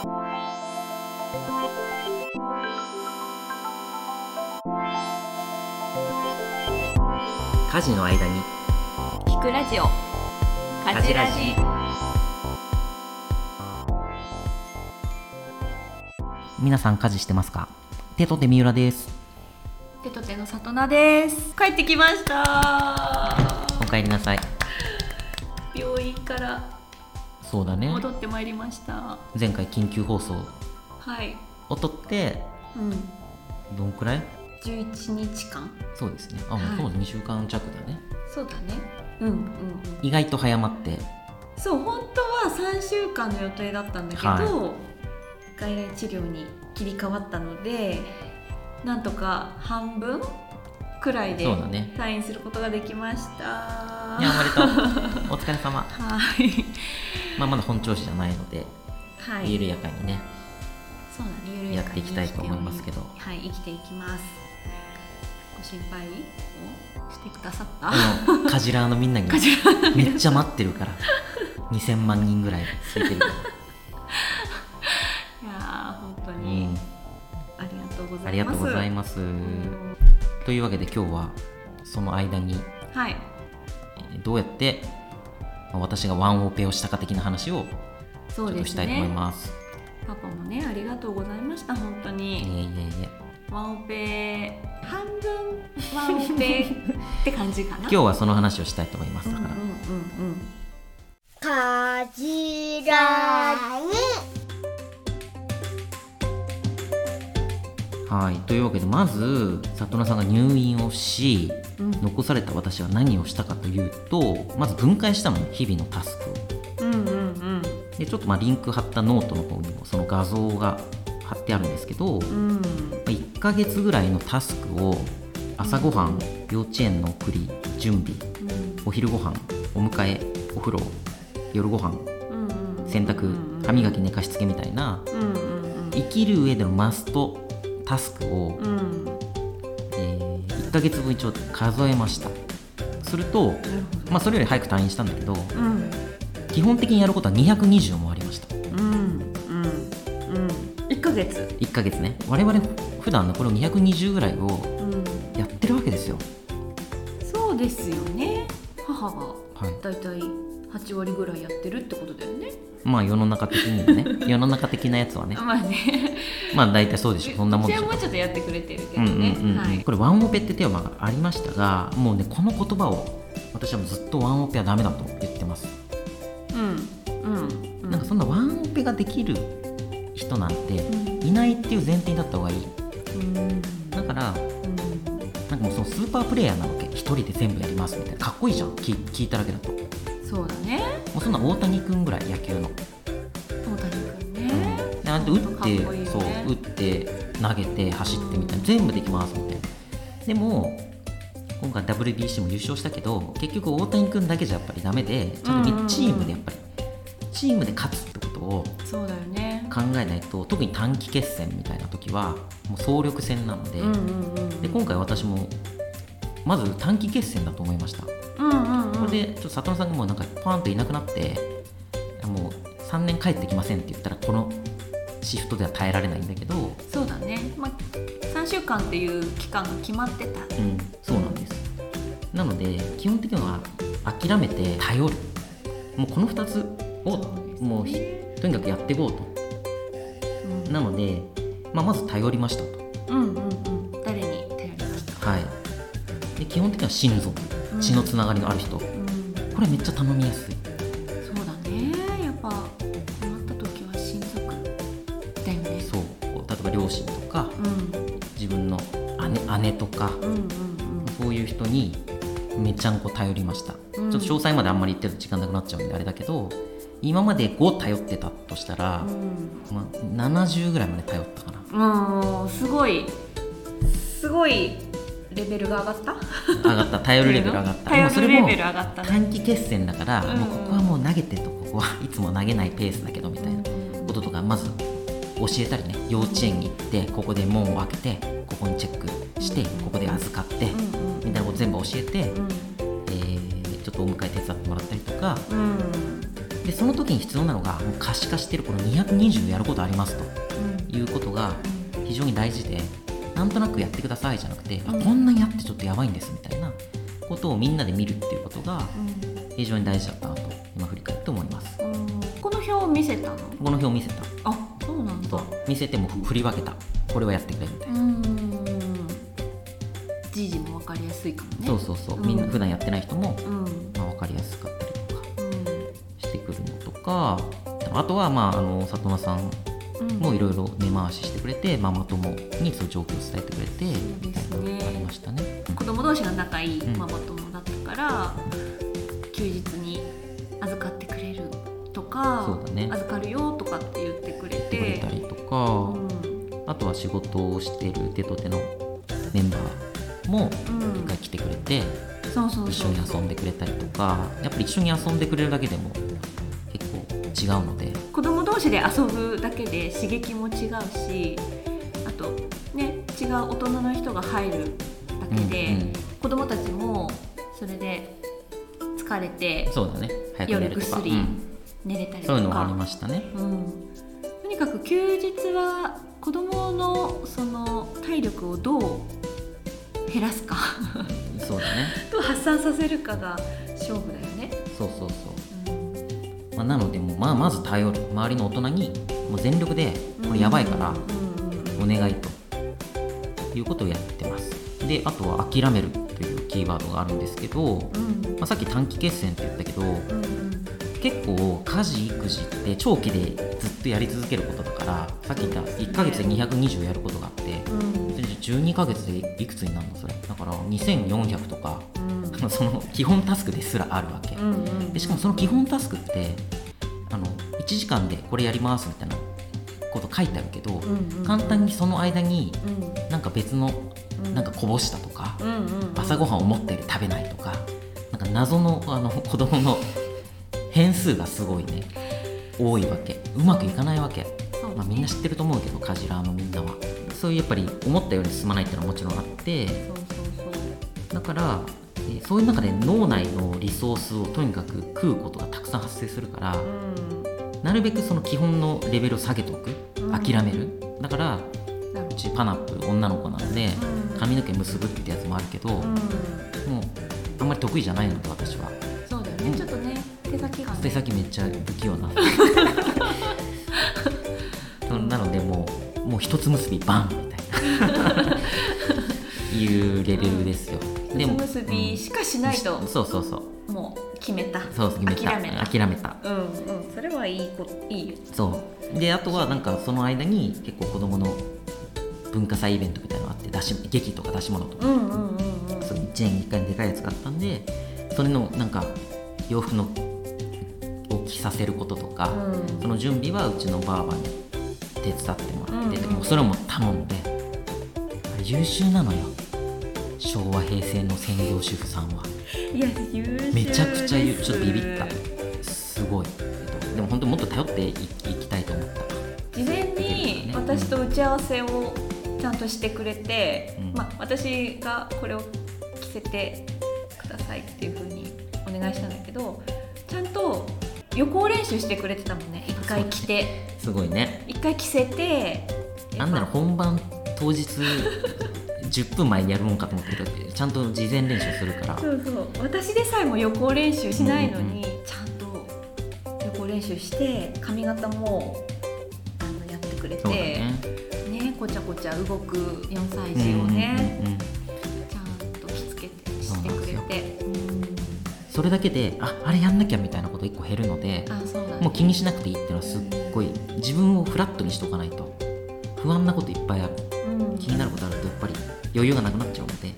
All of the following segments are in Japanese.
家事の間に。聞くラジオ。家事ラジ。皆さん家事してますか？手と手三浦です。手と手の里奈です。帰ってきました。お帰りなさい。病院からそうだね。戻ってまいりました前回緊急放送はい。を撮ってうん。どんくらい？11日間。そうですね。あもうはい。そう2週間弱だね。そうだね。うんうんうん。意外と早まって。そう本当は3週間の予定だったんだけど、は外来治療に切り替わったのでなんとか半分くらいでそうだね。退院することができました。いやおめでとう。お疲れ様。はい。まあまだ本調子じゃないので、はい。緩やかにね。そうだね緩やかにやっていきたいと思いますけど。はい生きていきます。ご心配をしてくださった？あのカジラーのみんなにめっちゃ待ってるから。2000万人ぐらいついてるから、いやー本当うにん、ありがとうございます。ありがとうございます。うん。というわけで今日はその間にはい。えーどうやってまあ私がワンオペをしたか的な話をちそうですしたいと思いねます。パパもねありがとうございました本当いえに、いえいえ。ワンオペ半分ワンオペって感じかな。今日はその話をしたいと思いますだから、うんうんうんうんかじらに。はい。というわけでまず里奈さんが入院をしうん。残された私は何をしたかというとまず分解したのね日々のタスクをでちょっとまあリンク貼ったノートの方にもその画像が貼ってあるんですけど、まうん。あ1ヶ月ぐらいのタスクを朝ごはん幼稚園の送り準備お昼ご飯お迎えお風呂夜ご飯うんうん洗濯歯磨き寝かしつけみたいなうんうんうん。生きる上でのマストタスクを、うん。えー1ヶ月分一応数えました。すると、まあ、それより早く退院したんだけどうん基本的にやることは220もありました。うんうんうん。一ヶ月。1ヶ月ね。我々普段ねこれを220ぐらいをうん。やってるわけですよ。そうですよね。母がはい。だいたい8割ぐらいやってるってことだよね。まあ世の中的にはね。世の中的なやつはね。まあね。まあ大体そうでしょ。そんなもんでしょ。もうちょっとやってくれてるけうんどね。うんうんうん。はい。これワンオペってテーマがありましたがもうねこの言葉を私はもうずっとワンオペはダメだと言ってますそんなワンオペができる人なんていないっていう前提だった方がいい。うん。だからうん。なんかもうそのスーパープレイヤーなわけ。一人で全部やりますみたいな。かっこいいじゃん。聞聞いただけだと。もそうだね。うそんな大谷君ぐらい野球の、大谷君ね。うん、であ打っていいよね。そう打って投げて走ってみたいな。全部できますみたいなでも今回 WBC も優勝したけど結局大谷君だけじゃやっぱりダメでちゃんとうんうんうんチームでやっぱりチームで勝つってことをそうだよね。考えないと特に短期決戦みたいな時はもう総力戦なので,、うんうんうんで今回私もまず短期決戦だと思いました、うんうんうん。これでちょっと里野さんがもうなんかパーンといなくなってもう3年帰ってきませんって言ったらこのシフトでは耐えられないんだけどそうだね。まあ3週間っていう期間が決まってた。うんそうなんです。なので基本的には諦めて頼る。もうこの2つをもうひとにかくやっていこうと。うんなので、まあ、まず頼りましたと。うんうんうん。誰に頼りました？はい。で基本的には親族。うん。血のつながりのある人、うん。これめっちゃ頼みやすい。そうだね。やっぱ困った時は親族だよね。そう。例えば両親とかうん。自分の姉姉とかうんうんそういう人にめちゃんこ頼りました、うん。ちょっと詳細まであんまり言ってると時間なくなっちゃうんであれだけど今まで5頼ってたとしたら、うん。まあ、70ぐらいまで頼ったかな。うんすごい。すごいレベルが上がった？上がった。頼るレベル上がった。頼でもそれもるレベル上がったね。短期決戦だから、うん。もうここはもう投げてとここは いつも投げないペースだけどみたいなこととかまず教えたりね幼稚園に行ってここで門を開けてここにチェックしてここで預かって、うん。みたいなこと全部教えて、うん。えーちょっとお迎え手伝ってもらったりとかうんでその時に必要なのがもう可視化してるこの220やることありますと。いうことが非常に大事でなんとなくやってくださいじゃなくて、あうん。こんなにやってちょっとやばいんですみたいなことをみんなで見るっていうことが非常に大事だったなと今振り返って思います。うんうんこの表を見せたの？この表を見せた。あそうなんだ。と見せても振り分けた。これはやってくれみたいな、うんじじも分かりやすいかもね。そうそうそう。みんなうん普段やってない人も、うん。まあ、分かりやすかかあとはまああの里奈さんんうん。もいろいろ根回ししてくれてママ友にそういう状況を伝えてくれてそうみたいですねなのがありましたね。子供同士が仲いいうん。ママ友だったから、休日に預かってくれるとかそうだね。預かるよとかって言ってくれてくれてたりとか、うん。あとは仕事をしてる手と手のメンバーもうん。一回来てくれて、そうそうそう。一緒に遊んでくれたりとかやっぱり一緒に遊んでくれるだけでも違うので。子供同士で遊ぶだけで刺激も違うしあとね違う大人の人が入るだけで、うんうん。子供たちもそれで疲れてそうだね。早く寝夜るとか、薬うん。寝れたりとか、そういうのがありましたね。うん、とにかく休日は子供のその体力をどう減らすか。そうだね。どう発散させるかが勝負だよね。そうそうそう。うんまあ、なのでもう、まあ、まず頼る。周りの大人にもう全力でこれやばいからお願いと。いうことをやってます。であとは諦めるというキーワードがあるんですけど、まうん。あ、さっき短期決戦って言ったけど結構家事育児って長期でずっとやり続けることだからさっき言った1ヶ月で220やることがあってうん。それで12ヶ月でいくつになるのそれ。だから2400とかうんその基本タスクですらあるわけ、うんうんでしかもその基本タスクってあの1時間でこれやりますみたいなこと書いてあるけど、うんうん簡単にその間にうん。なんか別のうん。なんかこぼしたとか、うんうんうん。朝ごはん思ったより食べないとかなんか謎のあの子供の変数がすごいね多いわけ。うまくいかないわけ、まあ、みんな知ってると思うけどカジラーのみんなは。そういうやっぱり思ったように進まないっていうのはもちろんあってだからえーそういう中で脳内のリソースをとにかく食うことがたくさん発生するから、なるべくその基本のレベルを下げておく。うん。諦める、だからうちパナップ女の子なんでうん。髪の毛結ぶってやつもあるけど、もううんあんまり得意じゃないので私は。そうだよね。ちょっとね手先がね。手先めっちゃ不器用な。う んなのでもうもう一つ結びバンみたいな。いうレベルですよでも結びしかしないとそうそうそう。もう決めた。そう決めた。諦めた。諦めた。うんうん。それはいいこいいよ。そう。であとはなんかその間に結構子供の文化祭イベントみたいなのがあって出し劇とか出し物とか、うんうんうん。うんそう1年に1回でかいやつがあったんでそれのなんか洋服のを着させることとか、うん。その準備はうちのばあばに手伝ってもらってて、うんうん。もうそれも頼んで。あれ優秀なのよ昭和平成の専業主婦さんは。めちゃくちゃちょっとビビった。すごい。でも本当もっと頼っていいきたいと思った。事前に私と打ち合わせをちゃんとしてくれて、うん。まあ、私がこれを着せてくださいっていうふうにお願いしたんだけどちゃんと予行練習してくれてたもんね。一回着て。すごいね。一回着せて。なんなら本番当日10分前にやるもんかと思ってるけどちゃんと事前練習するから。そうそう。私でさえも予行練習しないのに、うちゃんと予行練習して髪型もあのやってくれてね。ねこちゃこちゃ動く4歳児をね、うんうんうんちゃんと着付けてしてくれて。それだけでああれやんなきゃみたいなこと1個減るのであそうだ。ねもう気にしなくていいっていうのはすっごい自分をフラットにしておかないと不安なこといっぱいある。うん。気になることあるとやっぱり余裕がなくなっちゃうので。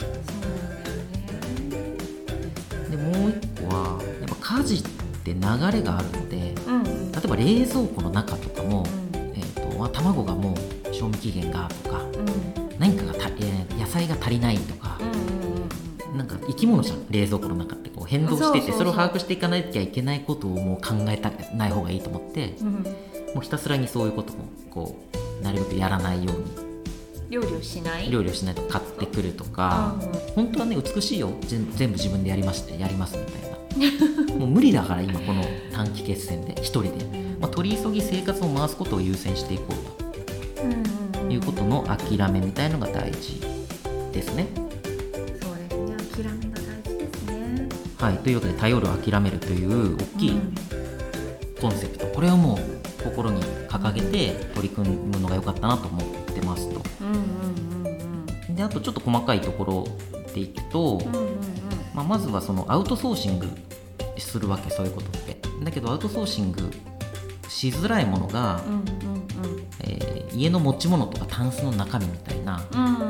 でもう一個はやっぱ家事って流れがあるのでうん。うん例えば冷蔵庫の中とかも、えー、とあ卵がもう賞味期限がとかうん。何かがた、えー野菜が足りないとかう、んうんなんか生き物じゃん冷蔵庫の中ってこう変動しててそれを把握していかなきゃいけないことをもう考えたない方がいいと思ってうんうん。もうひたすらにそういうこともこうなるべくやらないように料理をしない？料理をしないと買ってくるとか、本当はね美しいよ全全部自分でやりましてやりますみたいな。もう無理だから今この短期決戦で一人で、まあ、取り急ぎ生活を回すことを優先していこううんうんということの諦めみたいのが大事ですね。そうですね。諦めが大事ですね。はい、というわけで頼る諦めるという大きいうん。コンセプト。これをもう心に掲げて取り組むのが良かったなと思ってますと。であとちょっと細かいところでいくと、まあ、まずはそのアウトソーシングするわけそういうことって。だけどアウトソーシングしづらいものが、うんえー家の持ち物とかタンスの中身みたいな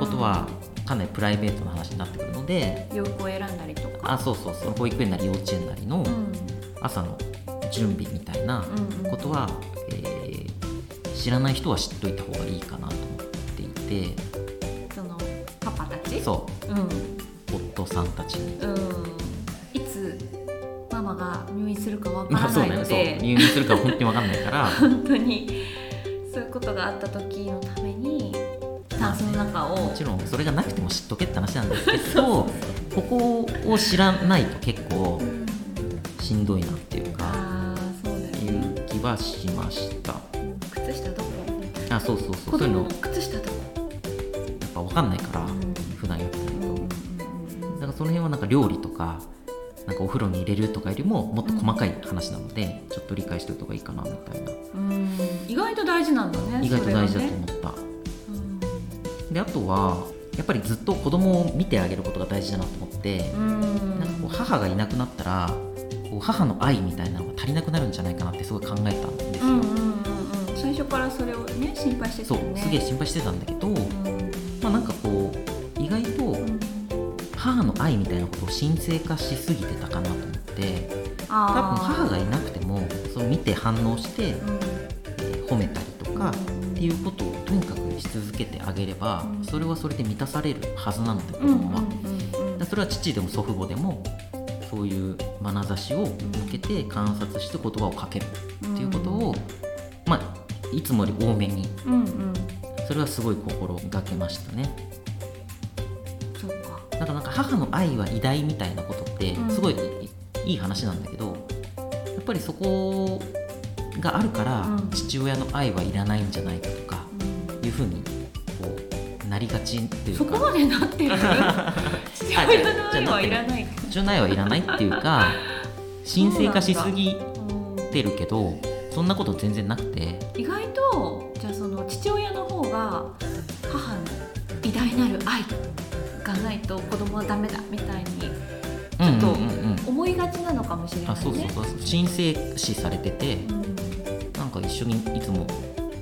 ことはかなりプライベートな話になってくるので、洋服を選んだりとか。あそうそうそう。保育園なり幼稚園なりのうん。朝の準備みたいなことは、えー知らない人は知っといた方がいいかなと思っていて。そのパパたち？そう。うん。夫さんたちに。うん。いつママが入院するかわかまあらないそうだよね。そう。ので、入院するか本当に分かんないから。本当に。そういうことがあった時のためにタンスの中を。もちろんそれがなくても知っとけって話なんですけどここを知らないと結構うん。しんどいなっていうかああそうだよいねう気はしましたあそうそうそう。子そういうの。や靴下どこっぱ分かんないからうん。普段やってないとだからその辺はなんか料理とかなんかお風呂に入れるとかよりももっと細かい話なのでちょっと理解しておいた方がいいかなみたいな。うん。うん意外と大事なんだね意外と大事だとそれはね。思った。うん。であとはやっぱりずっと子供を見てあげることが大事だなと思ってうん。なんかこう母がいなくなったらこう母の愛みたいなのが足りなくなるんじゃないかなってすごい考えたんですよ、うんうんね心配してたそうすげえ心配してたんだけど、うん。まあなんかこう意外とうん母の愛みたいなことを神聖化しすぎてたかなと思って多分母がいなくてもそう見て反応して、うん。えー褒めたりとか、っていうことをとにかくし続けてあげれば、うん。それはそれで満たされるはずなので子供は、うんそれは父でも祖父母でもそういう眼差しを向けて観察して言葉をかけるっていうことを、まあいつもより多めに。うんうん。それはすごい心がけましたね。そうか。だからなんか母の愛は偉大みたいなことってうん。すごいいい話なんだけどやっぱりそこがあるからうん。父親の愛はいらないんじゃないかとかうん。いうふうにこうなりがちっていうか。そこまでなってる？父親の愛はいらない。父親の愛はいらないっていうか 神聖化しすぎうん。てるけどそんなこと全然なくて。意外とじゃあその父親の方が母の偉大なる愛がないと子供はダメだみたいにちょっとうんうん。うんうん思いがちなのかもしれないね。あそうそうそう。神聖視されててうん。なんか一緒にいつも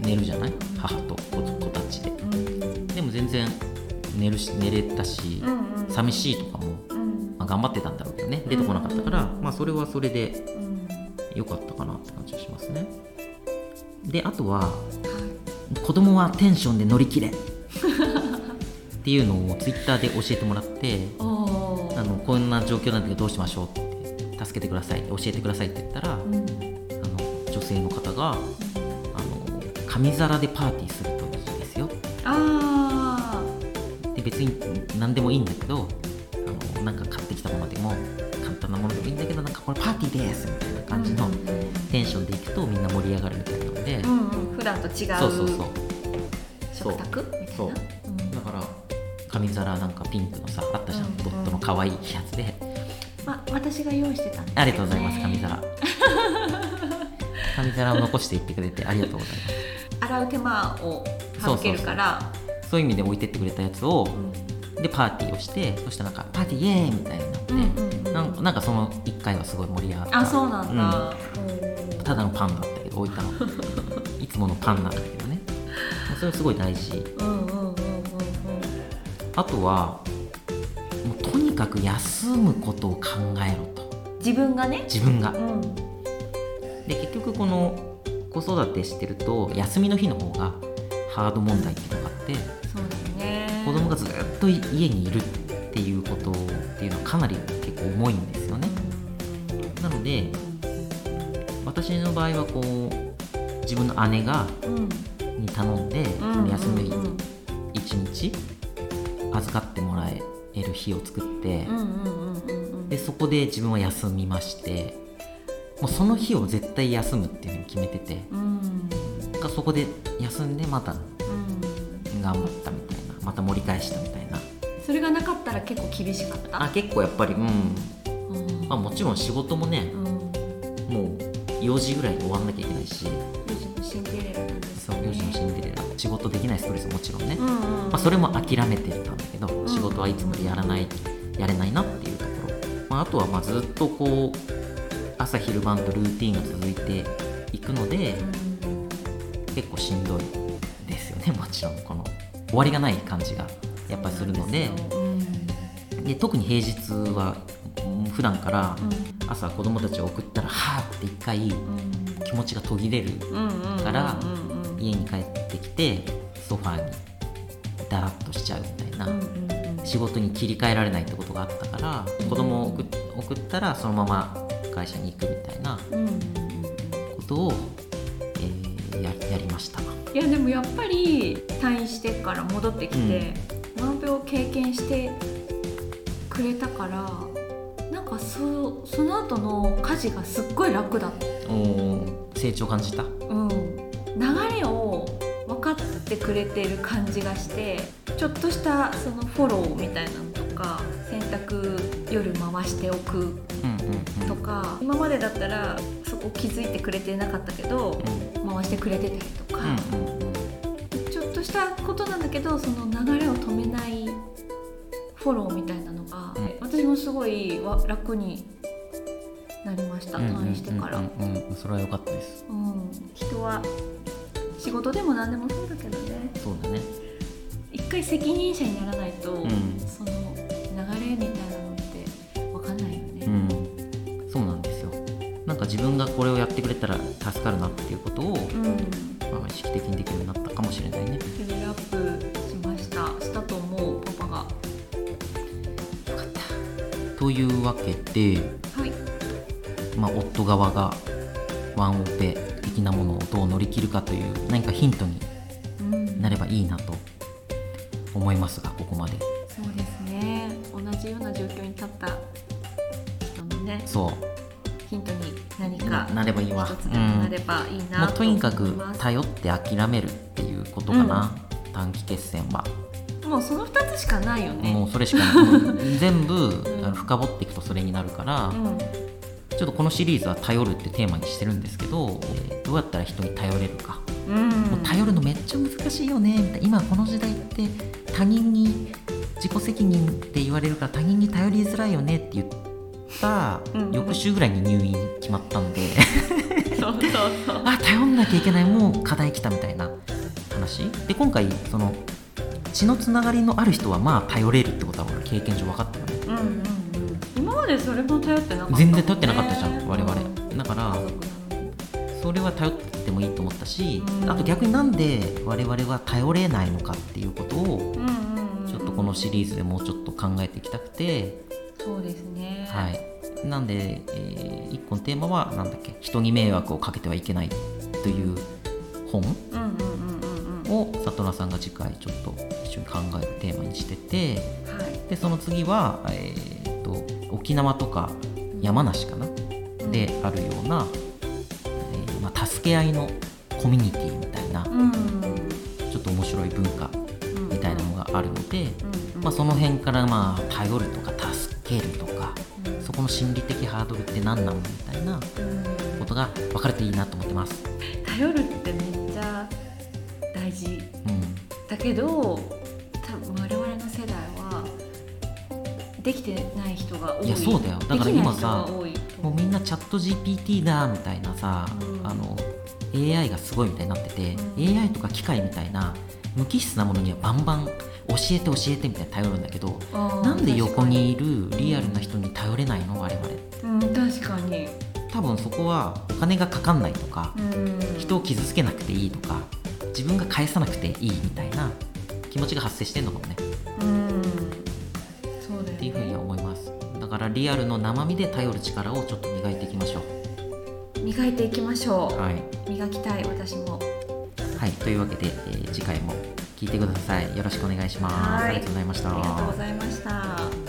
寝るじゃない？母と子子たちで。うん。でも全然寝るし寝れたしうんうん。寂しいとかも、うん。まあ、頑張ってたんだろうけどね。出てこなかったから、うん。まあ、それはそれでうん良かったかなって感じがしますね。であとはは子供はテンションで乗り切れ。っていうのをツイッターで教えてもらってあのこんな状況なんだけどどうしましょうって助けてください教えてくださいって言ったら、うん。あの女性の方があの紙皿でパーティーするといいですよ。あで別に何でもいいんだけどあのなんか買ってきたものでも簡単なものでもいいんだけどこれパーティーですみたいなー感じのうん。うんテンションでいくとみんな盛り上がるみたいなので、うんうん。普段と違うそうそうそう。食卓みたいな？そう。うん。だから紙皿なんかピンクのさあったじゃん、うんドットの可愛いやつで。ま私が用意してたんですね。ありがとうございます紙皿。紙皿を残していってくれてありがとうございます。洗う手間を省けるから。そういう意味で置いてってくれたやつをうん。でパーティーをしてそしてなんかパーティーイエーイみたいになって、うんうんうんなんかその1回はすごい盛り上がった。あそうなんだ、うん。ただのパンだったけど置いたの。いつものパンなんだけどね。それすごい大事。うんうんうんうんうんあとはもうとにかく休むことを考えろと。自分がね？自分が。うん。で結局この子育てしてると休みの日の方がハード問題っていうのがあってそうだよね。子供がずっと家にいるっていうことっていうのはかなり結構重いんですよね。なので私の場合はこう自分の姉がうん。に頼んで、うんその休みうん1日預かってもらえる日を作って、でそこで自分は休みましてもうその日を絶対休むっていうふうに決めててうん。がそこで休んでまたうん。頑張ったみたいなまた盛り返したみたいなかったら結構厳しかった？あ結構やっぱりうん、うん。まあ、もちろん仕事もねうん。もう4時ぐらいに終わんなきゃいけないし。4時のシンデレラなんですそう4時のシンデレラ仕事できないストレスもちろんね、うんうんまあ、それも諦めてたんだけどん。仕事はいつもやらないやれないなっていうところ、まあ、あとはまあずっとこう朝昼晩とルーティンが続いていくので結構しんどいですよねもちろん。この終わりがない感じがやっぱりするので。うんで特に平日はうん普段からうん。朝子供たちを送ったらはーって一回うん。気持ちが途切れるうんうんからうんうん。家に帰ってきてソファーにダラッとしちゃうみたいな、うんうんうん。仕事に切り替えられないってことがあったから子供を送ったらそのまま会社に行くみたいなうんうん。うんことを、えーややりました。いやでもやっぱり退院してから戻ってきて難病を経験してくれたからなんかそその後の家事がすっごい楽だった、おー成長感じた？うん、流れを分かってくれてる感じがしてちょっとしたそのフォローみたいなのとか洗濯夜回しておくとか、今までだったらそこ気づいてくれてなかったけど回してくれてたりとか。ちょっとしたことなんだけどその流れを止めないフォローみたいなのが、うん。私もすごいわ楽になりました。うん退院してから、うん。うんうんうんそれは良かったです。人は仕事でも何でもそうだけどね。そうだね。一回責任者にならないと、ん。その流れみたいなのって分かんないよね、うん。そうなんですよ。なんか自分がこれをやってくれたら助かるなっていうことを、うん。まあ、意識的にできるようになったかもしれないね。レベルアップというわけではい。まあ、夫側がワンオペ的なものをどう乗り切るかという何かヒントにうん。なればいいなと思いますがここまで。そうですね。同じような状況に立った人のねそヒントに何かなればいいわ。なればいいうん、なととにかく頼って諦めるっていうことかな、短期決戦は、もうその2つしかないよね。もうそれしかない。全部、ん。あの深掘っていくとそれになるから、うん。ちょっとこのシリーズは頼るってテーマにしてるんですけど、えーどうやったら人に頼れるか。うん。もう頼るのめっちゃ難しいよね。みたいな今この時代って他人に自己責任って言われるから他人に頼りづらいよねって言ったうん。翌週ぐらいに入院決まったんで。そうそうそう。あ頼んなきゃいけない。もう課題来たみたいな話。で今回その血のつながりのある人はまあ頼れるってことは俺経験上分かったよね。うんうんうん。今までそれも頼ってなかった。全然頼ってなかったじゃん我々。うんだからそれは頼ってもいいと思ったしうん。あと逆になんで我々は頼れないのかっていうことをちょっとこのシリーズでもうちょっと考えていきたくて、そうですね。はい、なんで、え1個のテーマはなんだっけ人に迷惑をかけてはいけないという本。うんうんを里奈さんが次回ちょっと一緒に考えるテーマにしててはい。でその次は、えー、と沖縄とか山梨かな？であるような、えーまあ、助け合いのコミュニティみたいなうん。ちょっと面白い文化うん。みたいなのがあるので、うん。まあ、その辺からまあ頼るとか助けるとかうん。そこの心理的ハードルって何なの？みたいなうんことが分かるといいなと思ってます。頼るってめっちゃ大事。うん、だけど多分我々の世代はできてない人が多い。いやそうだよ。だから今さもうみんなチャット GPT だみたいなさ、うん。あの AI がすごいみたいになってて、うん。AI とか機械みたいな無機質なものにはバンバン教えて教えてみたいに頼るんだけどなんで横にいるリアルな人に頼れないの？我々。うん確かに。多分そこはお金がかかんないとかうん。人を傷つけなくていいとか自分が返さなくていいみたいな気持ちが発生してんのかもね。うん。そうだよね。っていうふうには思います。だからリアルの生身で頼る力をちょっと磨いていきましょ磨いていきましょう。はい、う磨きたい私も。はい、というわけで、えー次回も聞いてください。よろしくお願いします。はい。ありがとうございました。ありがとうございました